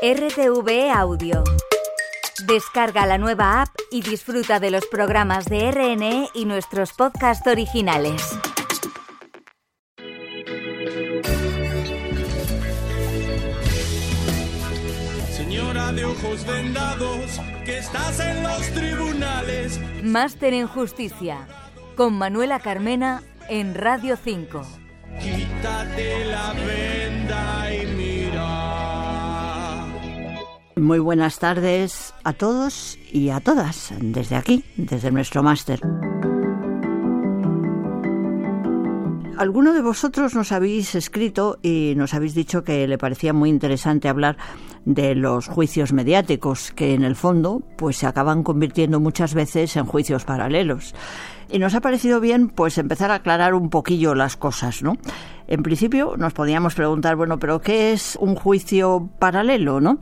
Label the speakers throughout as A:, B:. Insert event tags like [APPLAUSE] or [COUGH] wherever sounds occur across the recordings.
A: RTV Audio. Descarga la nueva app y disfruta de los programas de RNE y nuestros podcasts originales.
B: Señora de ojos vendados, que estás en los tribunales.
A: Máster en Justicia, con Manuela Carmena en Radio 5.
B: Quítate la venda
C: Muy buenas tardes a todos y a todas desde aquí, desde nuestro máster. Alguno de vosotros nos habéis escrito y nos habéis dicho que le parecía muy interesante hablar de los juicios mediáticos, que en el fondo pues se acaban convirtiendo muchas veces en juicios paralelos. Y nos ha parecido bien pues empezar a aclarar un poquillo las cosas, ¿no? En principio nos podíamos preguntar, bueno, pero ¿qué es un juicio paralelo, no?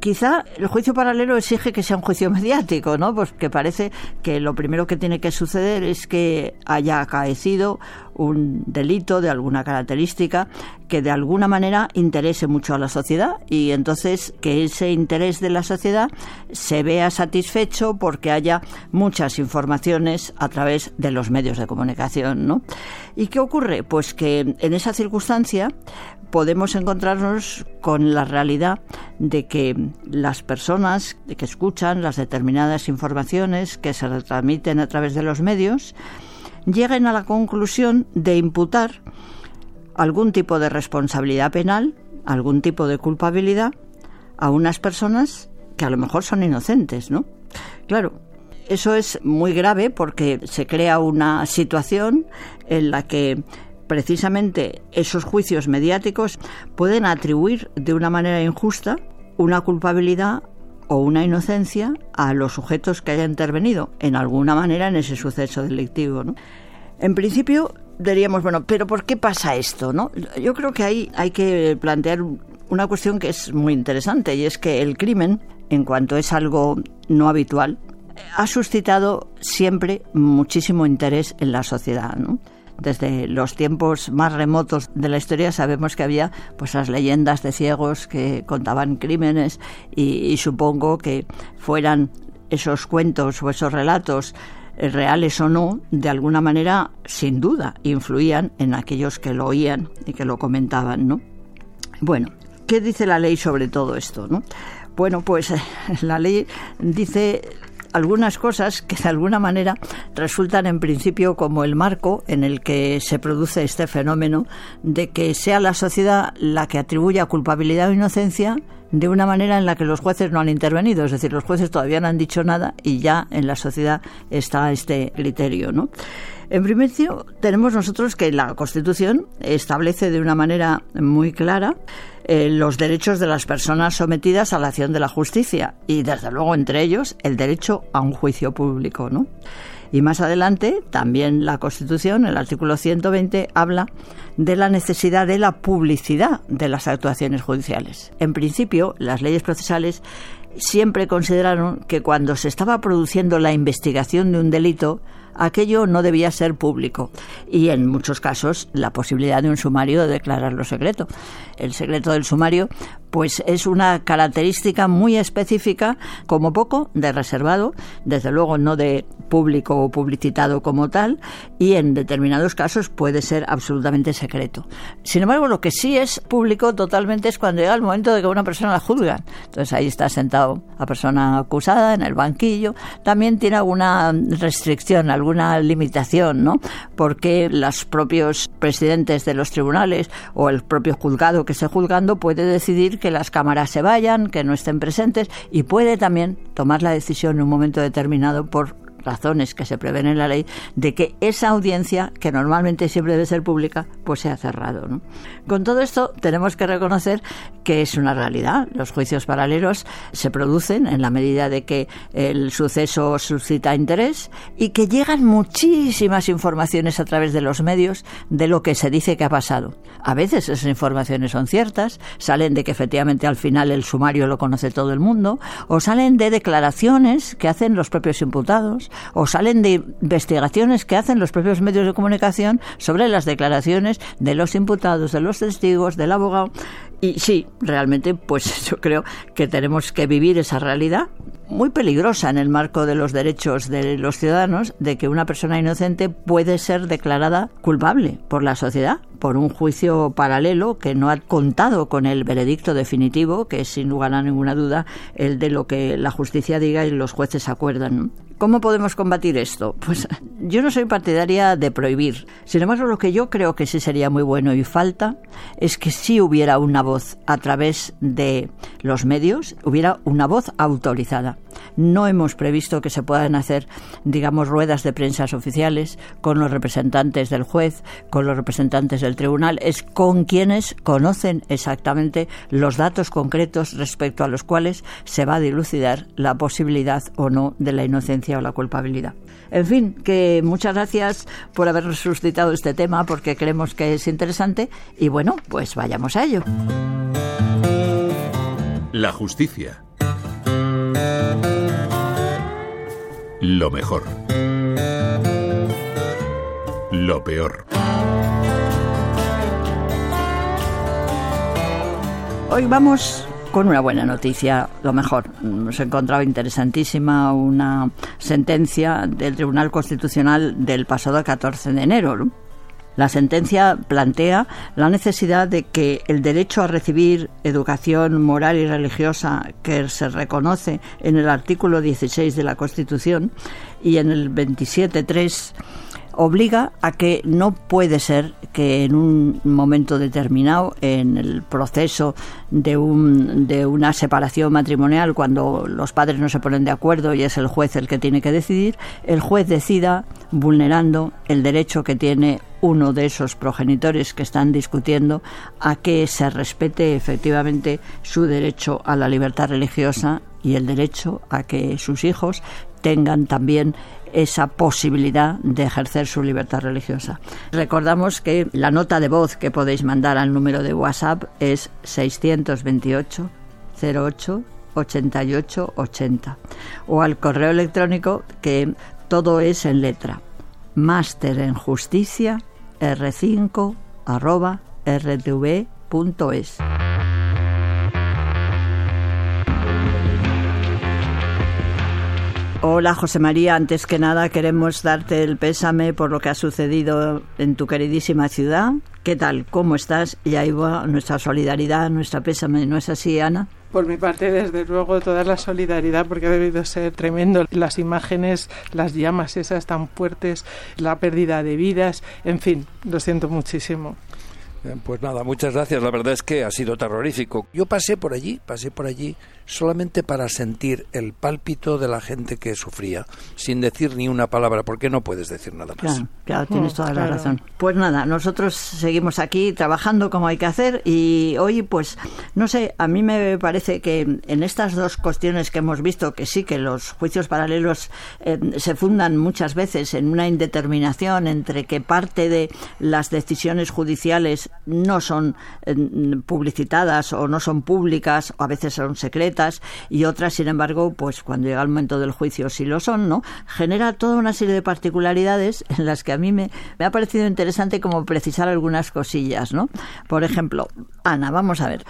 C: Quizá el juicio paralelo exige que sea un juicio mediático, ¿no? Pues que parece que lo primero que tiene que suceder es que haya acaecido un delito de alguna característica que de alguna manera interese mucho a la sociedad y entonces que ese interés de la sociedad se vea satisfecho porque haya muchas informaciones a través de los medios de comunicación, ¿no? ¿Y qué ocurre? Pues que en esa circunstancia podemos encontrarnos con la realidad de que las personas que escuchan las determinadas informaciones que se retransmiten a través de los medios lleguen a la conclusión de imputar algún tipo de responsabilidad penal, algún tipo de culpabilidad a unas personas que a lo mejor son inocentes, ¿no? Claro, eso es muy grave porque se crea una situación en la que precisamente esos juicios mediáticos pueden atribuir de una manera injusta una culpabilidad o una inocencia a los sujetos que hayan intervenido en alguna manera en ese suceso delictivo. ¿no? En principio diríamos, bueno, pero ¿por qué pasa esto? ¿no? Yo creo que ahí hay que plantear una cuestión que es muy interesante y es que el crimen, en cuanto es algo no habitual, ha suscitado siempre muchísimo interés en la sociedad. ¿no? Desde los tiempos más remotos de la historia sabemos que había pues las leyendas de ciegos que contaban crímenes y, supongo que fueran esos cuentos o esos relatos eh, reales o no, de alguna manera, sin duda, influían en aquellos que lo oían y que lo comentaban, ¿no? Bueno, ¿qué dice la ley sobre todo esto, no? Bueno, pues [LAUGHS] la ley dice algunas cosas que de alguna manera resultan en principio como el marco en el que se produce este fenómeno de que sea la sociedad la que atribuya culpabilidad o inocencia de una manera en la que los jueces no han intervenido, es decir, los jueces todavía no han dicho nada y ya en la sociedad está este criterio, ¿no? En principio, tenemos nosotros que la Constitución establece de una manera muy clara eh, los derechos de las personas sometidas a la acción de la justicia y, desde luego, entre ellos, el derecho a un juicio público, ¿no? Y más adelante, también la Constitución, el artículo 120, habla de la necesidad de la publicidad de las actuaciones judiciales. En principio, las leyes procesales siempre consideraron que cuando se estaba produciendo la investigación de un delito, aquello no debía ser público y en muchos casos la posibilidad de un sumario de declararlo secreto. El secreto del sumario pues es una característica muy específica, como poco, de reservado, desde luego no de público o publicitado como tal, y en determinados casos puede ser absolutamente secreto. Sin embargo, lo que sí es público totalmente es cuando llega el momento de que una persona la juzgan. Entonces ahí está sentado la persona acusada en el banquillo. También tiene alguna restricción, alguna limitación, ¿no? Porque los propios presidentes de los tribunales o el propio juzgado que esté juzgando puede decidir que las cámaras se vayan, que no estén presentes y puede también tomar la decisión en un momento determinado por razones que se prevén en la ley de que esa audiencia, que normalmente siempre debe ser pública, pues sea cerrado. Con todo esto tenemos que reconocer que es una realidad. Los juicios paralelos se producen en la medida de que el suceso suscita interés y que llegan muchísimas informaciones a través de los medios de lo que se dice que ha pasado. A veces esas informaciones son ciertas, salen de que efectivamente al final el sumario lo conoce todo el mundo, o salen de declaraciones que hacen los propios imputados, o salen de investigaciones que hacen los propios medios de comunicación sobre las declaraciones de los imputados, de los testigos, del abogado, Y sí, realmente, pues [LAUGHS] yo creo que tenemos que vivir esa realidad muy peligrosa en el marco de los derechos de los ciudadanos de que una persona inocente puede ser declarada culpable por la sociedad por un juicio paralelo que no ha contado con el veredicto definitivo, que es sin lugar a ninguna duda el de lo que la justicia diga y los jueces acuerdan. ¿Cómo podemos combatir esto? Pues yo no soy partidaria de prohibir. Sin embargo, lo que yo creo que sí sería muy bueno y falta es que si hubiera una voz a través de los medios, hubiera una voz autorizada. No hemos previsto que se puedan hacer, digamos, ruedas de prensa oficiales con los representantes del juez, con los representantes del tribunal, es con quienes conocen exactamente los datos concretos respecto a los cuales se va a dilucidar la posibilidad o no de la inocencia o la culpabilidad. En fin, que muchas gracias por haber suscitado este tema porque creemos que es interesante y bueno, pues vayamos a ello.
D: La justicia. Lo mejor. Lo peor.
C: Hoy vamos con una buena noticia, lo mejor. Nos encontrado interesantísima una sentencia del Tribunal Constitucional del pasado 14 de enero. La sentencia plantea la necesidad de que el derecho a recibir educación moral y religiosa que se reconoce en el artículo 16 de la Constitución y en el 27.3 obliga a que no puede ser que en un momento determinado, en el proceso de, un, de una separación matrimonial, cuando los padres no se ponen de acuerdo y es el juez el que tiene que decidir, el juez decida vulnerando el derecho que tiene uno de esos progenitores que están discutiendo a que se respete efectivamente su derecho a la libertad religiosa y el derecho a que sus hijos tengan también esa posibilidad de ejercer su libertad religiosa. Recordamos que la nota de voz que podéis mandar al número de WhatsApp es 628 08 88 80 o al correo electrónico que todo es en letra máster en justicia r5 arroba. Hola José María, antes que nada queremos darte el pésame por lo que ha sucedido en tu queridísima ciudad. ¿Qué tal? ¿Cómo estás? Y ahí va nuestra solidaridad, nuestra pésame, ¿no es así, Ana?
E: Por mi parte, desde luego, toda la solidaridad, porque ha debido ser tremendo. Las imágenes, las llamas esas tan fuertes, la pérdida de vidas, en fin, lo siento muchísimo.
F: Pues nada, muchas gracias. La verdad es que ha sido terrorífico. Yo pasé por allí, pasé por allí solamente para sentir el pálpito de la gente que sufría, sin decir ni una palabra, porque no puedes decir nada más.
C: Claro, claro tienes toda la razón. Pues nada, nosotros seguimos aquí trabajando como hay que hacer y hoy, pues, no sé, a mí me parece que en estas dos cuestiones que hemos visto, que sí que los juicios paralelos eh, se fundan muchas veces en una indeterminación entre que parte de las decisiones judiciales no son eh, publicitadas o no son públicas o a veces son secretas, y otras, sin embargo, pues cuando llega el momento del juicio sí lo son, ¿no? Genera toda una serie de particularidades en las que a mí me, me ha parecido interesante como precisar algunas cosillas, ¿no? Por ejemplo, Ana, vamos a ver.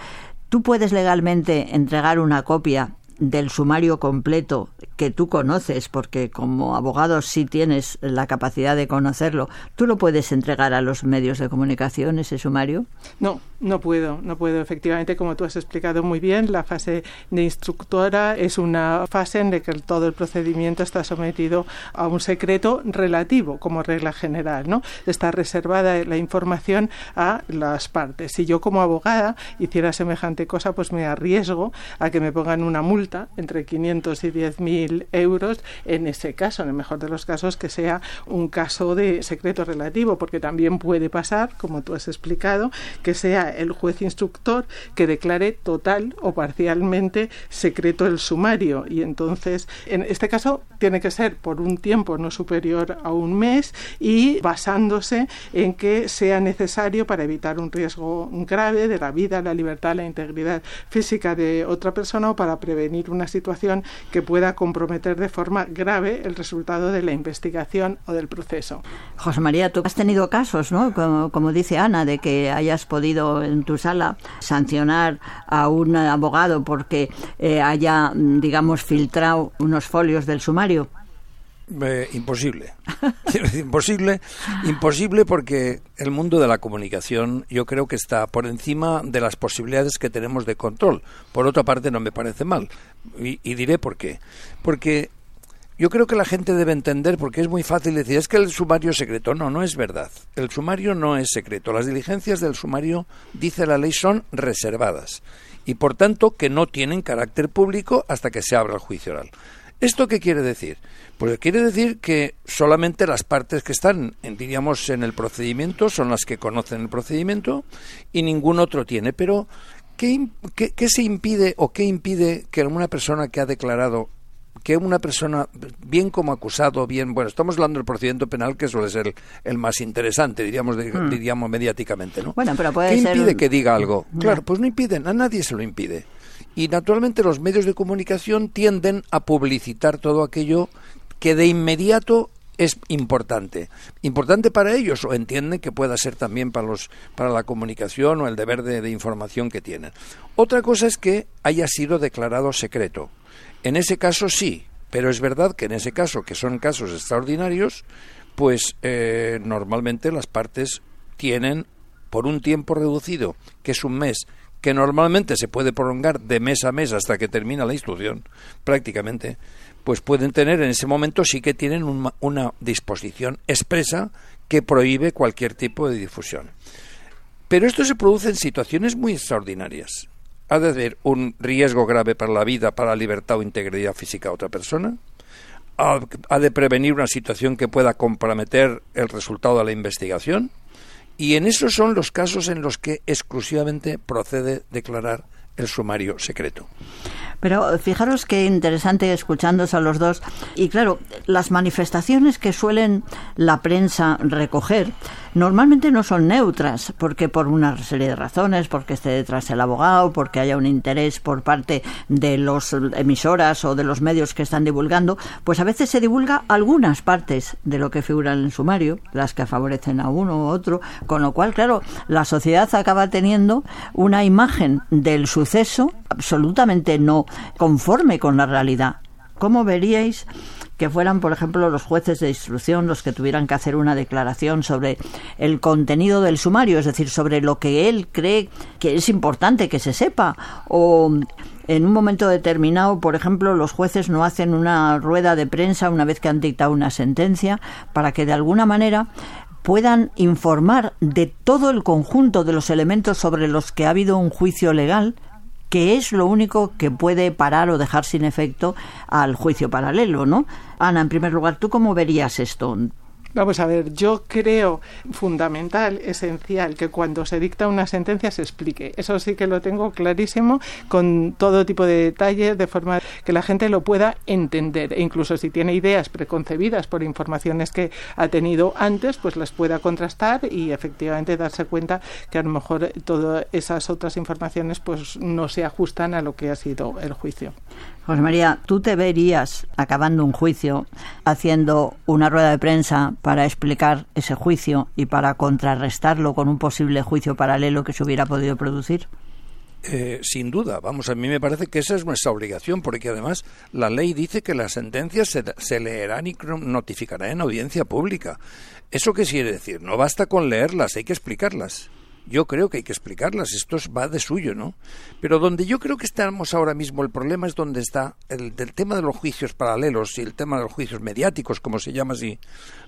C: Tú puedes legalmente entregar una copia del sumario completo que tú conoces, porque como abogado sí tienes la capacidad de conocerlo, ¿tú lo puedes entregar a los medios de comunicación, ese sumario?
E: No, no puedo, no puedo. Efectivamente, como tú has explicado muy bien, la fase de instructora es una fase en la que todo el procedimiento está sometido a un secreto relativo, como regla general, ¿no? Está reservada la información a las partes. Si yo como abogada hiciera semejante cosa, pues me arriesgo a que me pongan una multa entre 500 y 10.000 euros en ese caso, en el mejor de los casos, que sea un caso de secreto relativo, porque también puede pasar, como tú has explicado, que sea el juez instructor que declare total o parcialmente secreto el sumario. Y entonces, en este caso, tiene que ser por un tiempo no superior a un mes y basándose en que sea necesario para evitar un riesgo grave de la vida, la libertad, la integridad física de otra persona o para prevenir una situación que pueda comprometer de forma grave el resultado de la investigación o del proceso.
C: José María, tú has tenido casos, ¿no? Como, dice Ana, de que hayas podido en tu sala sancionar a un abogado porque eh, haya, digamos, filtrado unos folios del sumario.
F: Eh, imposible. [LAUGHS] imposible, imposible porque el mundo de la comunicación yo creo que está por encima de las posibilidades que tenemos de control. Por otra parte, no me parece mal. Y, y diré por qué. Porque yo creo que la gente debe entender, porque es muy fácil decir, es que el sumario es secreto. No, no es verdad. El sumario no es secreto. Las diligencias del sumario, dice la ley, son reservadas. Y por tanto, que no tienen carácter público hasta que se abra el juicio oral. ¿Esto qué quiere decir? Pues quiere decir que solamente las partes que están, diríamos, en el procedimiento son las que conocen el procedimiento y ningún otro tiene. Pero, ¿qué, qué, se impide o qué impide que una persona que ha declarado que una persona, bien como acusado, bien, bueno, estamos hablando del procedimiento penal que suele ser el, más interesante, diríamos, hmm. diríamos mediáticamente, ¿no?
C: Bueno, pero puede
F: ¿Qué impide que diga algo? Claro, pues no impiden, a nadie se lo impide. Y naturalmente los medios de comunicación tienden a publicitar todo aquello que de inmediato es importante. Importante para ellos o entienden que pueda ser también para, los, para la comunicación o el deber de, información que tienen. Otra cosa es que haya sido declarado secreto. En ese caso sí, pero es verdad que en ese caso, que son casos extraordinarios, pues eh, normalmente las partes tienen por un tiempo reducido, que es un mes, que normalmente se puede prolongar de mes a mes hasta que termina la instrucción, prácticamente, pues pueden tener en ese momento sí que tienen una disposición expresa que prohíbe cualquier tipo de difusión. Pero esto se produce en situaciones muy extraordinarias. Ha de haber un riesgo grave para la vida, para la libertad o integridad física de otra persona. Ha de prevenir una situación que pueda comprometer el resultado de la investigación y en esos son los casos en los que exclusivamente procede declarar el sumario secreto.
C: Pero fijaros qué interesante escuchándose a los dos. Y claro, las manifestaciones que suelen la prensa recoger normalmente no son neutras, porque por una serie de razones, porque esté detrás el abogado, porque haya un interés por parte de las emisoras o de los medios que están divulgando, pues a veces se divulga algunas partes de lo que figura en el sumario, las que favorecen a uno u otro, con lo cual, claro, la sociedad acaba teniendo una imagen del suceso absolutamente no conforme con la realidad. ¿Cómo veríais que fueran, por ejemplo, los jueces de instrucción los que tuvieran que hacer una declaración sobre el contenido del sumario, es decir, sobre lo que él cree que es importante que se sepa, o en un momento determinado, por ejemplo, los jueces no hacen una rueda de prensa una vez que han dictado una sentencia para que de alguna manera puedan informar de todo el conjunto de los elementos sobre los que ha habido un juicio legal que es lo único que puede parar o dejar sin efecto al juicio paralelo, ¿no? Ana, en primer lugar, ¿tú cómo verías esto?
E: Vamos a ver, yo creo fundamental, esencial, que cuando se dicta una sentencia se explique. Eso sí que lo tengo clarísimo, con todo tipo de detalles, de forma que la gente lo pueda entender. E incluso si tiene ideas preconcebidas por informaciones que ha tenido antes, pues las pueda contrastar y efectivamente darse cuenta que a lo mejor todas esas otras informaciones pues no se ajustan a lo que ha sido el juicio.
C: José María, ¿tú te verías acabando un juicio haciendo una rueda de prensa para explicar ese juicio y para contrarrestarlo con un posible juicio paralelo que se hubiera podido producir?
F: Eh, sin duda, vamos, a mí me parece que esa es nuestra obligación, porque además la ley dice que las sentencias se, se leerán y notificarán en audiencia pública. ¿Eso qué quiere decir? No basta con leerlas, hay que explicarlas yo creo que hay que explicarlas, esto va de suyo, ¿no? Pero donde yo creo que estamos ahora mismo, el problema es donde está el del tema de los juicios paralelos y el tema de los juicios mediáticos, como se llama así,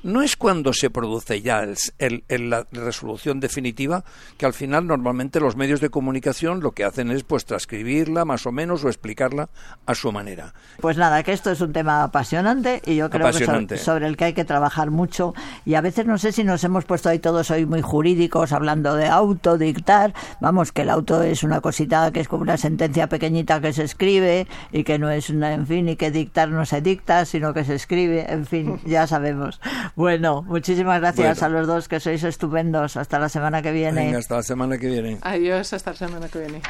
F: no es cuando se produce ya el, la resolución definitiva, que al final normalmente los medios de comunicación lo que hacen es pues transcribirla más o menos o explicarla a su manera.
C: Pues nada, que esto es un tema apasionante y yo creo que sobre, sobre el que hay que trabajar mucho y a veces no sé si nos hemos puesto ahí todos hoy muy jurídicos hablando de audio autodictar, vamos, que el auto es una cosita que es como una sentencia pequeñita que se escribe y que no es una, en fin, y que dictar no se dicta, sino que se escribe, en fin, [LAUGHS] ya sabemos. Bueno, muchísimas gracias a los dos que sois estupendos. Hasta la semana que viene.
F: hasta la semana que viene.
E: Adiós, hasta la semana que viene.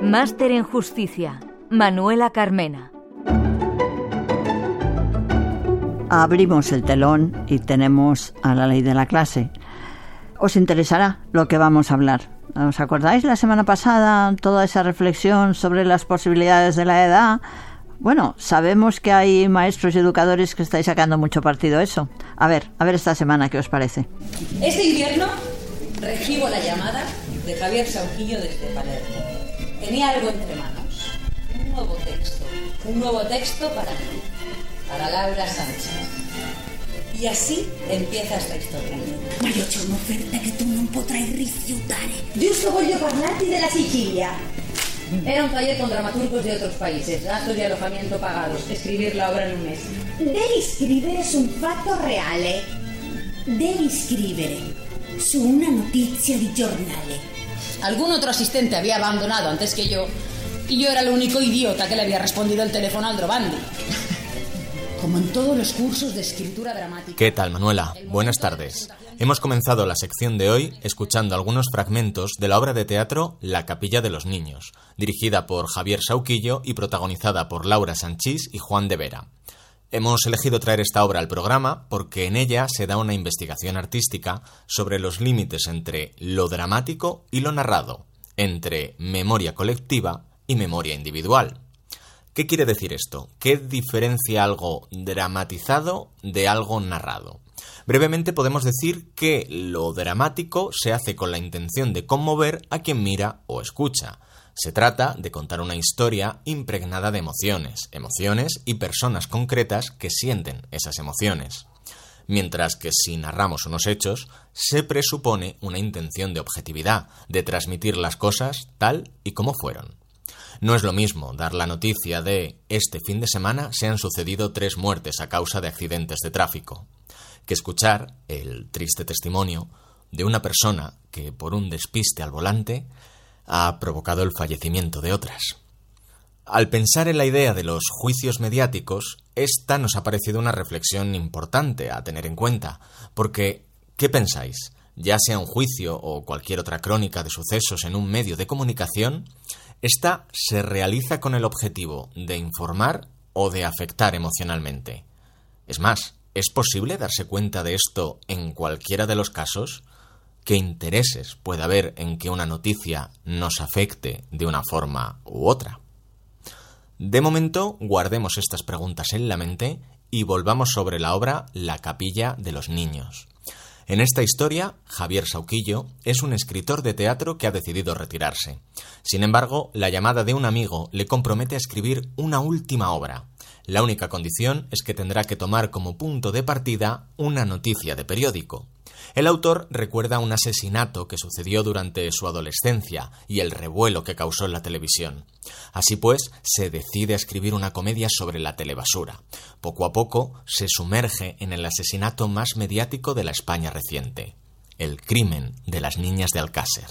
A: Máster en Justicia. Manuela Carmena.
C: Abrimos el telón y tenemos a la ley de la clase. ¿Os interesará lo que vamos a hablar? ¿Os acordáis la semana pasada toda esa reflexión sobre las posibilidades de la edad? Bueno, sabemos que hay maestros y educadores que estáis sacando mucho partido eso. A ver, a ver esta semana qué os parece.
G: Este invierno recibo la llamada de Javier Sauquillo desde Palermo. Tenía algo entre manos. Un nuevo texto. Un nuevo texto para mí. Para Laura Sánchez. Y así empieza esta historia.
H: Ma io c'ho un'offerta che tu non potrai rifiutare.
G: Giusto voglio parlarti della Sicilia. Era un taller con dramaturgos de otros países, gastos y alojamiento pagados, escribir la obra en un mes.
H: Devi scrivere su un fatto reale. Devi scrivere su una notizia di giornale.
G: Algún otro asistente había abandonado antes que yo y yo era el único idiota que le había respondido el teléfono al Drobandi. Como en todos los cursos de escritura dramática.
I: ¿Qué tal, Manuela? Buenas tardes. Hemos comenzado la sección de hoy escuchando algunos fragmentos de la obra de teatro La Capilla de los Niños, dirigida por Javier Sauquillo y protagonizada por Laura Sanchís y Juan de Vera. Hemos elegido traer esta obra al programa porque en ella se da una investigación artística sobre los límites entre lo dramático y lo narrado, entre memoria colectiva y memoria individual. ¿Qué quiere decir esto? ¿Qué diferencia algo dramatizado de algo narrado? Brevemente podemos decir que lo dramático se hace con la intención de conmover a quien mira o escucha. Se trata de contar una historia impregnada de emociones, emociones y personas concretas que sienten esas emociones. Mientras que si narramos unos hechos, se presupone una intención de objetividad, de transmitir las cosas tal y como fueron. No es lo mismo dar la noticia de este fin de semana se han sucedido tres muertes a causa de accidentes de tráfico, que escuchar el triste testimonio de una persona que por un despiste al volante ha provocado el fallecimiento de otras. Al pensar en la idea de los juicios mediáticos, esta nos ha parecido una reflexión importante a tener en cuenta, porque ¿qué pensáis? Ya sea un juicio o cualquier otra crónica de sucesos en un medio de comunicación, esta se realiza con el objetivo de informar o de afectar emocionalmente. Es más, ¿es posible darse cuenta de esto en cualquiera de los casos? ¿Qué intereses puede haber en que una noticia nos afecte de una forma u otra? De momento, guardemos estas preguntas en la mente y volvamos sobre la obra La capilla de los niños. En esta historia, Javier Sauquillo es un escritor de teatro que ha decidido retirarse. Sin embargo, la llamada de un amigo le compromete a escribir una última obra. La única condición es que tendrá que tomar como punto de partida una noticia de periódico. El autor recuerda un asesinato que sucedió durante su adolescencia y el revuelo que causó en la televisión. Así pues, se decide a escribir una comedia sobre la telebasura. Poco a poco se sumerge en el asesinato más mediático de la España reciente, el crimen de las niñas de Alcácer.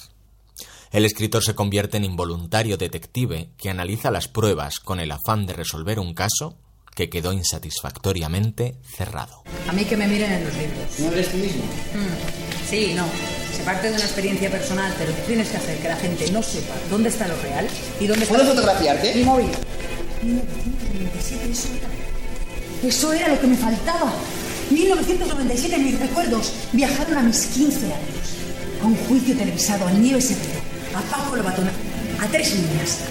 I: El escritor se convierte en involuntario detective que analiza las pruebas con el afán de resolver un caso que quedó insatisfactoriamente cerrado.
G: A mí que me miren en los libros.
J: ¿No eres tú mismo?
G: Mm, sí, no. Se parte de una experiencia personal, pero tú tienes que hacer que la gente no sepa dónde está lo real y dónde está...
J: ¿Puedo fotografiarte?
G: Mi móvil. 1997, eso era... Eso era lo que me faltaba. 1997, mis recuerdos viajaron a mis 15 años. A un juicio televisado, a Nieves Herrero, a Paco Lobatón, a tres niñas.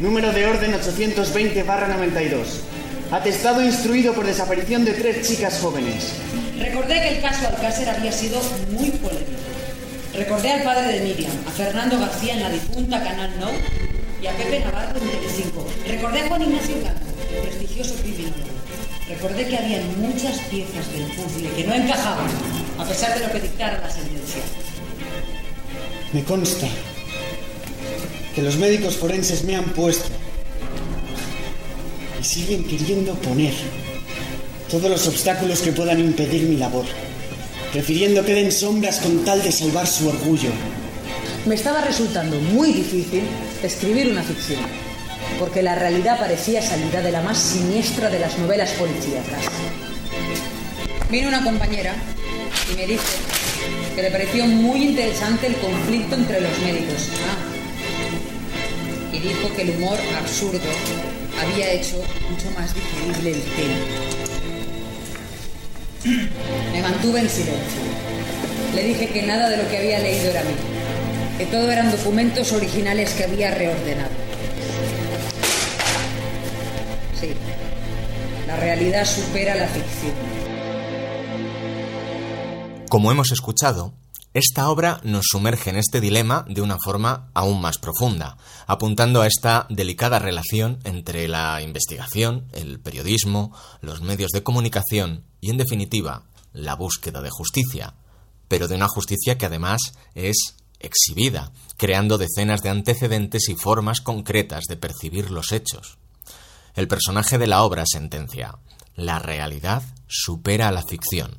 J: Número de orden 820 92. Atestado instruido por desaparición de tres chicas jóvenes.
G: Recordé que el caso Alcácer había sido muy polémico. Recordé al padre de Miriam, a Fernando García en la difunta Canal No y a Pepe Navarro en Telecinco. Recordé a Juan Ignacio Blanco, el prestigioso criminólogo. Recordé que había muchas piezas del puzzle que no encajaban, a pesar de lo que dictara la sentencia.
J: Me consta que los médicos forenses me han puesto y siguen queriendo poner todos los obstáculos que puedan impedir mi labor, prefiriendo que den sombras con tal de salvar su orgullo.
G: Me estaba resultando muy difícil escribir una ficción, porque la realidad parecía salida de la más siniestra de las novelas policíacas. Vino una compañera y me dice que le pareció muy interesante el conflicto entre los médicos. Ah, y dijo que el humor absurdo había hecho mucho más digerible el tema. Me mantuve en silencio. Le dije que nada de lo que había leído era mío, que todo eran documentos originales que había reordenado. Sí, la realidad supera la ficción.
I: Como hemos escuchado, esta obra nos sumerge en este dilema de una forma aún más profunda, apuntando a esta delicada relación entre la investigación, el periodismo, los medios de comunicación y, en definitiva, la búsqueda de justicia, pero de una justicia que además es exhibida, creando decenas de antecedentes y formas concretas de percibir los hechos. El personaje de la obra sentencia, la realidad supera la ficción.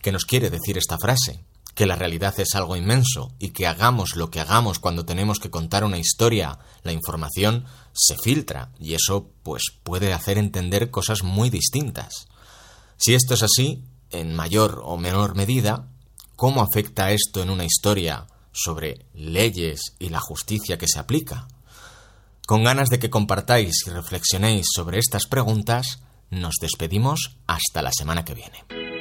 I: ¿Qué nos quiere decir esta frase? Que la realidad es algo inmenso y que hagamos lo que hagamos cuando tenemos que contar una historia, la información se filtra y eso pues puede hacer entender cosas muy distintas. Si esto es así, en mayor o menor medida, ¿cómo afecta esto en una historia sobre leyes y la justicia que se aplica? Con ganas de que compartáis y reflexionéis sobre estas preguntas, nos despedimos hasta la semana que viene.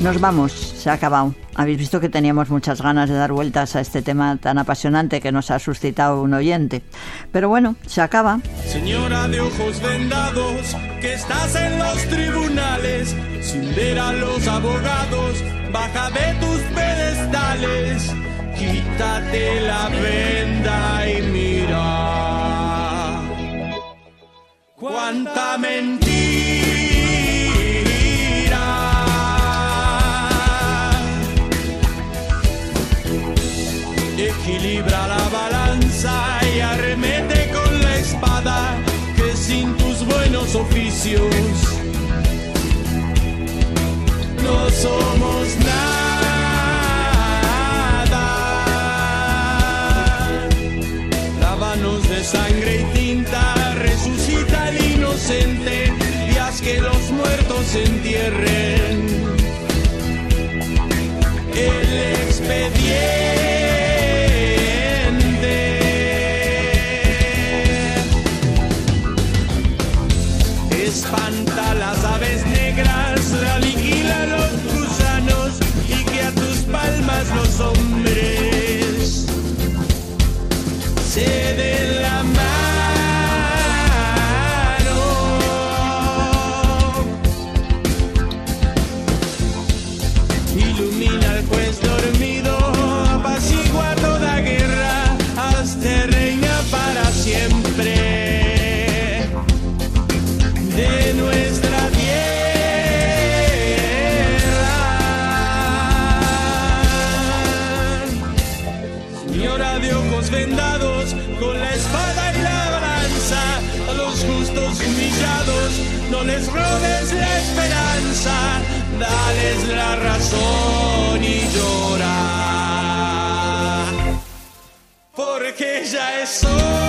C: Nos vamos, se ha acabado. Habéis visto que teníamos muchas ganas de dar vueltas a este tema tan apasionante que nos ha suscitado un oyente. Pero bueno, se acaba.
B: Señora de ojos vendados, que estás en los tribunales, sin ver a los abogados, baja de tus pedestales, quítate la venda no somos nada. Lávanos de sangre y tinta, resucita el inocente y haz que los muertos entierren. De ojos vendados, con la espada y la balanza, a los justos humillados, no les robes la esperanza, dales la razón y llora. Porque ya es hora.